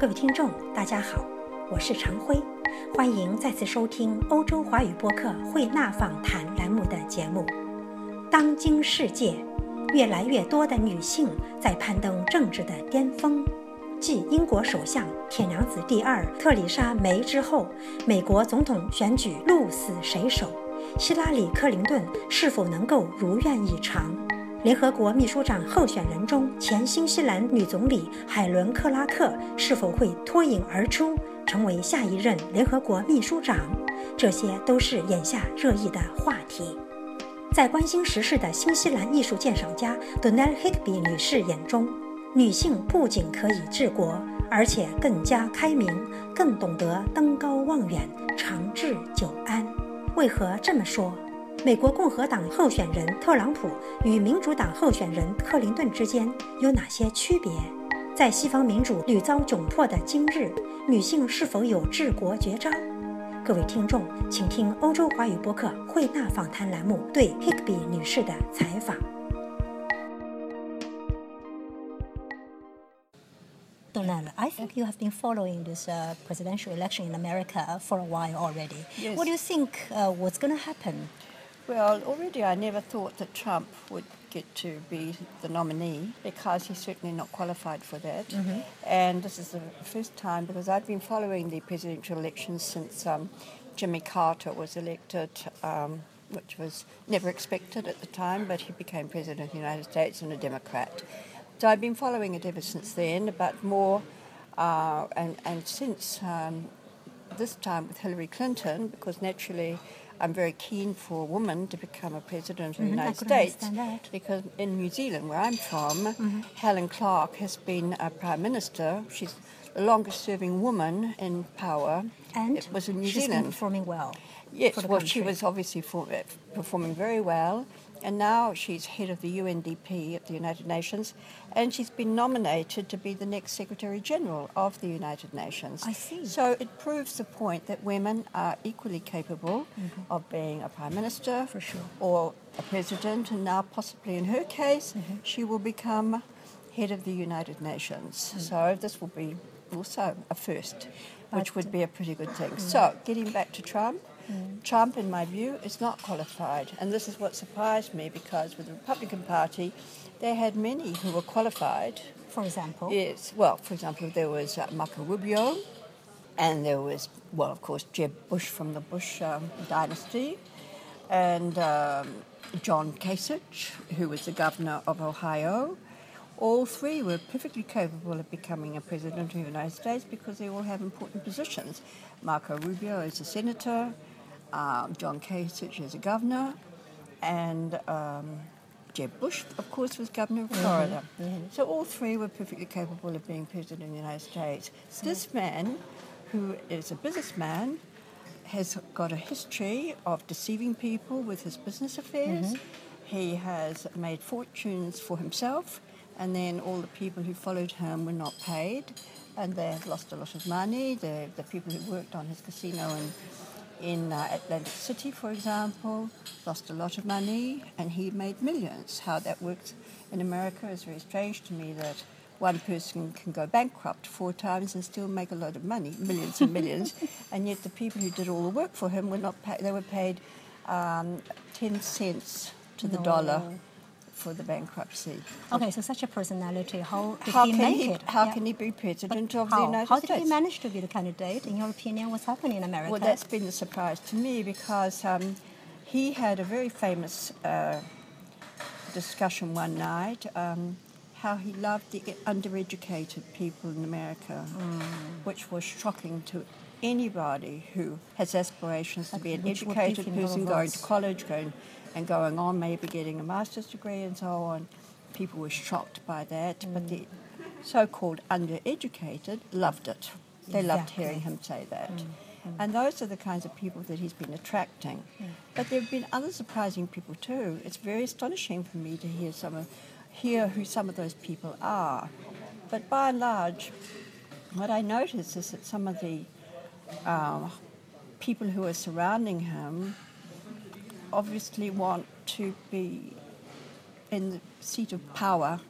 各位听众，大家好，我是常辉，欢迎再次收听欧洲华语播客慧纳访谈栏目的节目。当今世界，越来越多的女性在攀登政治的巅峰。继英国首相铁娘子第二特里莎梅之后，美国总统选举鹿死谁手？希拉里·克林顿是否能够如愿以偿？联合国秘书长候选人中，前新西兰女总理海伦·克拉克是否会脱颖而出，成为下一任联合国秘书长？这些都是眼下热议的话题。在关心时事的新西兰艺术鉴赏家 Donelle Higby 女士眼中，女性不仅可以治国，而且更加开明，更懂得登高望远、长治久安。为何这么说？美国共和党候选人特朗普与民主党候选人克林顿之间有哪些区别？在西方民主屡遭窘迫的今日，女性是否有治国绝招？各位听众，请听欧洲华语播客慧纳访谈栏目对 Higby 女士的采访。Donella, I think you have been following this uh, presidential election in America for a while already. Yes. What do you think uh, what's going to happen? Well, already I never thought that Trump would get to be the nominee because he's certainly not qualified for that. And this is the first time because I've been following the presidential elections since um, Jimmy Carter was elected, um, which was never expected at the time, but he became president of the United States and a Democrat. So I've been following it ever since then, but more, uh, and, and since um, this time with Hillary Clinton, because naturally I'm very keen for a woman to become a president of the Mhm, I United States. Because in New Zealand, where I'm from, Helen Clark has been a prime minister. She's the longest serving woman in power. And it was in New she's Zealand. performing well. Yes, well, she was obviously for, uh, performing very well, and now she's head of the UNDP at the United Nations, and she's been nominated to be the next Secretary General of the United Nations. I see. So it proves the point that women are equally capable of being a prime minister, Mm-hmm. For sure. or a president, and now possibly in her case, Mm-hmm. she will become head of the United Nations. Mm. So this will be also a first, which would be a pretty good thing. Mm. So getting back to Trump. Trump, in my view, is not qualified. And this is what surprised me because with the Republican Party, they had many who were qualified. For example, Yes, well, for example, there was uh, Marco Rubio, and there was, well, of course, Jeb Bush from the Bush um, dynasty, and um, John Kasich, who was the governor of Ohio. All three were perfectly capable of becoming a president of the United States because they all have important positions. Marco Rubio is a senator, um, John Kasich is a governor, and um, Jeb Bush, of course, was governor of Florida. So all three were perfectly capable of being president of the United States. So This man, who is a businessman, has got a history of deceiving people with his business affairs. He has made fortunes for himself, and then all the people who followed him were not paid, and they have lost a lot of money. The, the people who worked on his casino in in uh, Atlantic City, for example, lost a lot of money and he made millions. How that works in America is very strange to me that one person can go bankrupt four times and still make a lot of money, millions and millions, and yet the people who did all the work for him were not paid, they were paid um, 10 cents to the dollar No. For the bankruptcy. okay, so such a personality, how did How he make he, it? how Yeah. can he be president But of how? the United States? how did States? he manage to be the candidate? In your opinion, what's happening in America? Well, that's been a surprise to me because um, he had a very famous uh, discussion one night um, how he loved the undereducated people in America, which was shocking to anybody who has aspirations to be an educated person going to college, going and going on, maybe getting a master's degree and so on. People were shocked by that, but mm. the so-called undereducated loved it. They loved hearing him say that. Mm. Mm. And those are the kinds of people that he's been attracting. But there have been other surprising people too. It's very astonishing for me to hear some of, hear who some of those people are. But by and large, what I notice is that some of the um, people who are surrounding him obviously want to be in the seat of power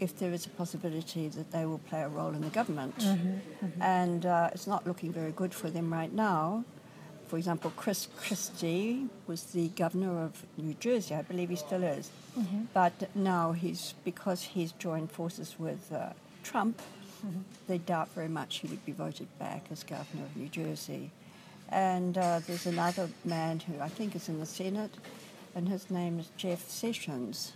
if there is a possibility that they will play a role in the government. Mm-hmm. And uh, it's not looking very good for them right now. For example, Chris Christie was the governor of New Jersey. I believe he still is. Mm-hmm. But now he's because he's joined forces with uh, Trump. Mm-hmm. They doubt very much he would be voted back as governor of New Jersey. And uh, there's another man who I think is in the Senate, and his name is Jeff Sessions.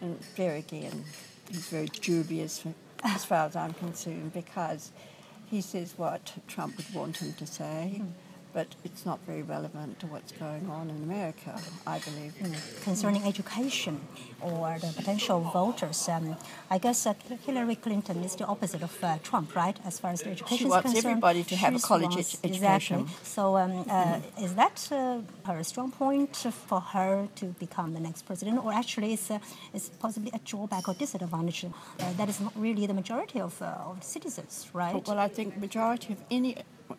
And there again, he's very dubious as far as I'm concerned because he says what Trump would want him to say. Mm but it's not very relevant to what's going on in America, I believe. Mm. Concerning education or the potential voters, um, I guess uh, Hillary Clinton is the opposite of uh, Trump, right? As far as the education she is wants concerned, everybody to have a college wants, education. Exactly. So, um, uh, mm. is that uh, her strong point for her to become the next president, or actually is uh, is possibly a drawback or disadvantage uh, that is not really the majority of, of citizens, right? Well, I think majority of any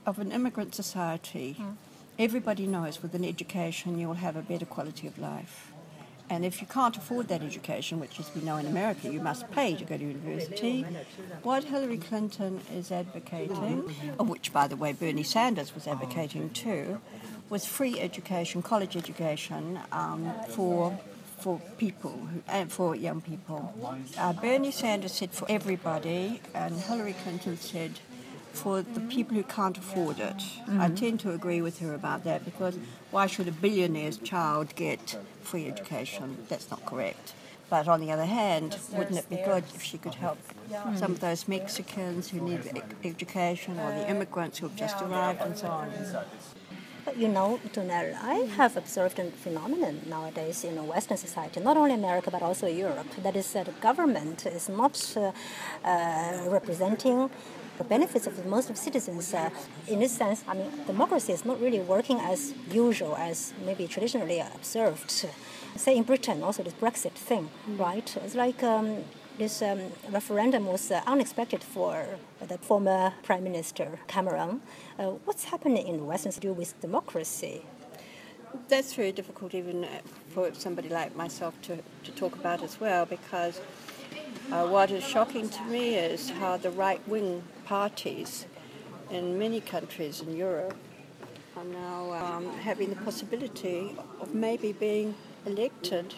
of an immigrant society, mm. everybody knows with an education you'll have a better quality of life. And if you can't afford that education, which as we know in America, you must pay to go to university, what Hillary Clinton is advocating, which, by the way, Bernie Sanders was advocating too, was free education, college education um, for for people and for young people. Uh, Bernie Sanders said for everybody, and Hillary Clinton said for the people who can't afford it. Mm-hmm. I tend to agree with her about that because why should a billionaire's child get free education? That's not correct. But on the other hand, wouldn't it be good if she could help some of those Mexicans who need education or the immigrants who have just arrived and so on? But you know, Donelle, I have observed a phenomenon nowadays in Western society, not only America but also Europe, that is that government is not uh, uh, representing the benefits of most of citizens. Uh, in this sense, I mean, democracy is not really working as usual as maybe traditionally observed. Say in Britain, also this Brexit thing, mm. right? It's like um, this um, referendum was uh, unexpected for the former Prime Minister Cameron. Uh, what's happening in the Western to do with democracy? That's very difficult, even uh, for somebody like myself to, to talk about as well, because uh, what is shocking to me is how the right wing parties in many countries in Europe are now um, having the possibility of maybe being elected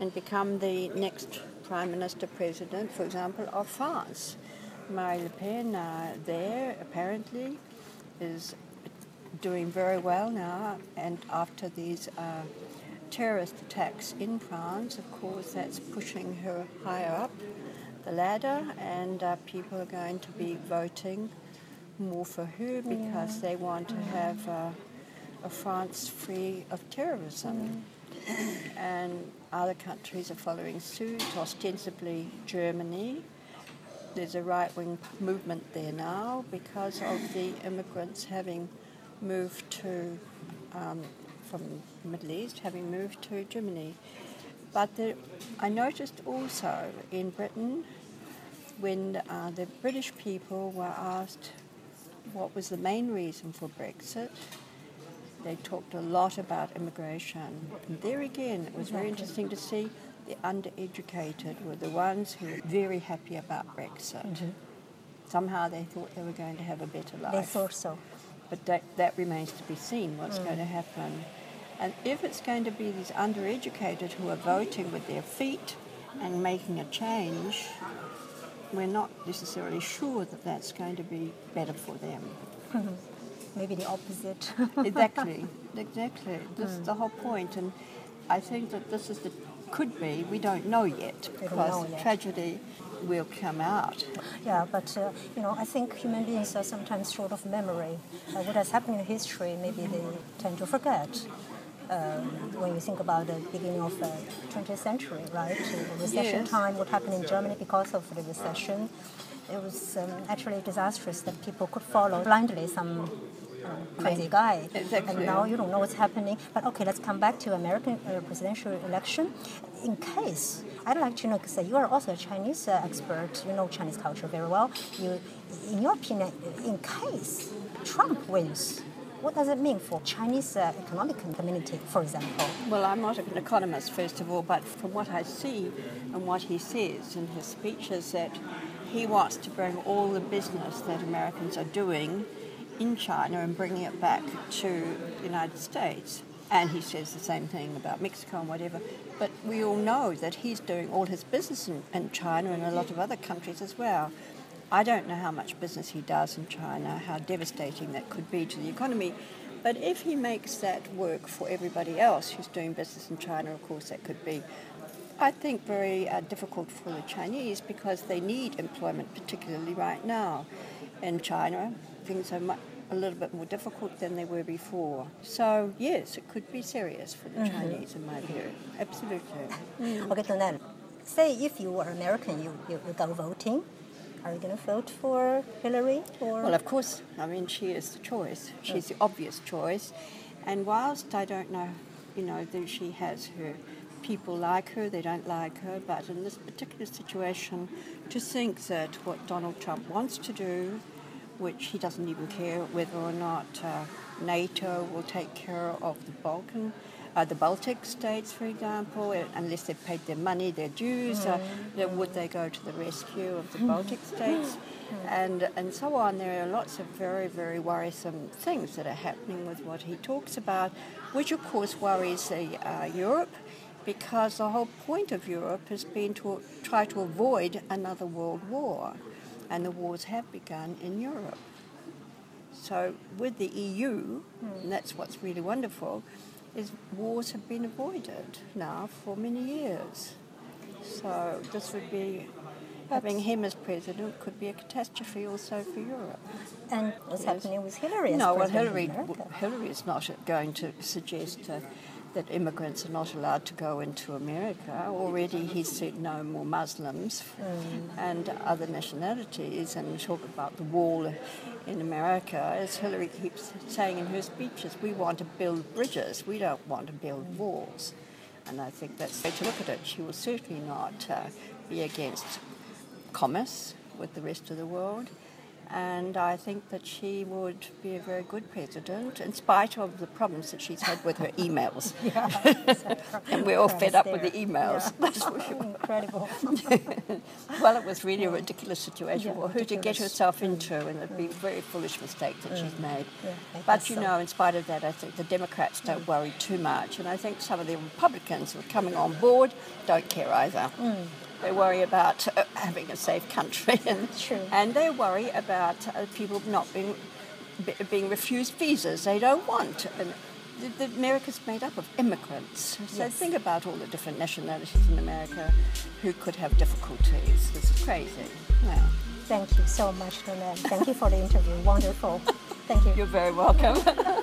and become the next Prime Minister President, for example, of France. Marine Le Pen uh, there apparently is doing very well now, and after these uh, terrorist attacks in France, of course, that's pushing her higher up the ladder, and uh, people are going to be voting more for her because yeah. they want to have uh, a France free of terrorism. Mm. And other countries are following suit, ostensibly Germany. There's a right wing movement there now because of the immigrants having moved to, um, from the Middle East, having moved to Germany. But the, I noticed also in Britain when uh, the British people were asked what was the main reason for Brexit, they talked a lot about immigration. And there again, it was very interesting to see the undereducated were the ones who were very happy about Brexit. Mm-hmm. Somehow they thought they were going to have a better life. They thought so. But that, that remains to be seen what's mm. going to happen. And if it's going to be these undereducated who are voting with their feet and making a change, we're not necessarily sure that that's going to be better for them. Maybe the opposite. exactly, exactly. This mm. is the whole point. point, and I think that this is the could be. We don't know yet because know yet. tragedy will come out. Yeah, but uh, you know, I think human beings are sometimes short of memory. Uh, what has happened in history, maybe they tend to forget. Um, when you think about the beginning of the 20th century, right? The recession yes. time, what happened in Germany because of the recession, it was um, actually disastrous that people could follow blindly some uh, crazy guy. Exactly. And now you don't know what's happening. But okay, let's come back to American uh, presidential election. In case, I'd like to know, because you are also a Chinese uh, expert, you know Chinese culture very well. You, in your opinion, in case Trump wins, what does it mean for Chinese uh, economic community, for example? Well, I'm not an economist, first of all, but from what I see and what he says in his speeches, that he wants to bring all the business that Americans are doing in China and bringing it back to the United States. And he says the same thing about Mexico and whatever. But we all know that he's doing all his business in, in China and a lot of other countries as well. I don't know how much business he does in China, how devastating that could be to the economy. But if he makes that work for everybody else who's doing business in China, of course, that could be, I think, very uh, difficult for the Chinese because they need employment, particularly right now. In China, things are much, a little bit more difficult than they were before. So, yes, it could be serious for the mm-hmm. Chinese, in my view. Absolutely. Mm. Okay, so then, say if you were American, you, you, you go voting are you going to vote for Hillary? Or? Well, of course. I mean, she is the choice. She's the obvious choice. And whilst I don't know, you know, that she has her people like her, they don't like her, but in this particular situation, to think that what Donald Trump wants to do, which he doesn't even care whether or not uh, NATO will take care of the Balkan uh, the Baltic states, for example, unless they've paid their money, their dues, uh, would they go to the rescue of the Baltic states? And, and so on. There are lots of very, very worrisome things that are happening with what he talks about, which of course worries uh, Europe because the whole point of Europe has been to try to avoid another world war, and the wars have begun in Europe. So, with the EU, and that's what's really wonderful, is wars have been avoided now for many years. So this would be having him as president could be a catastrophe also for Europe. And what's yes. happening with Hillary? no, well, Hillary, Hillary is not going to suggest uh, that immigrants are not allowed to go into America. Already he said no more Muslims mm. and other nationalities and talk about the wall in America. As Hillary keeps saying in her speeches, we want to build bridges, we don't want to build walls. And I think that's the way to look at it. She will certainly not uh, be against commerce with the rest of the world and I think that she would be a very good president in spite of the problems that she's had with her emails. and we're all fed up there. with the emails. Yeah. That's for sure. Incredible. well, it was really a ridiculous situation yeah, for her to get herself into, and it'd be a very foolish mistake that she's made. Yeah, but you so. know, in spite of that, I think the Democrats don't worry too much, and I think some of the Republicans who are coming on board don't care either. Mm. They worry about uh, having a safe country, and, and they worry about uh, people not being being refused visas they don't want. And the, the America's made up of immigrants. So yes. think about all the different nationalities in America who could have difficulties. This is crazy. Yeah. Thank you so much, Donelle. Thank you for the interview. Wonderful. Thank you. You're very welcome.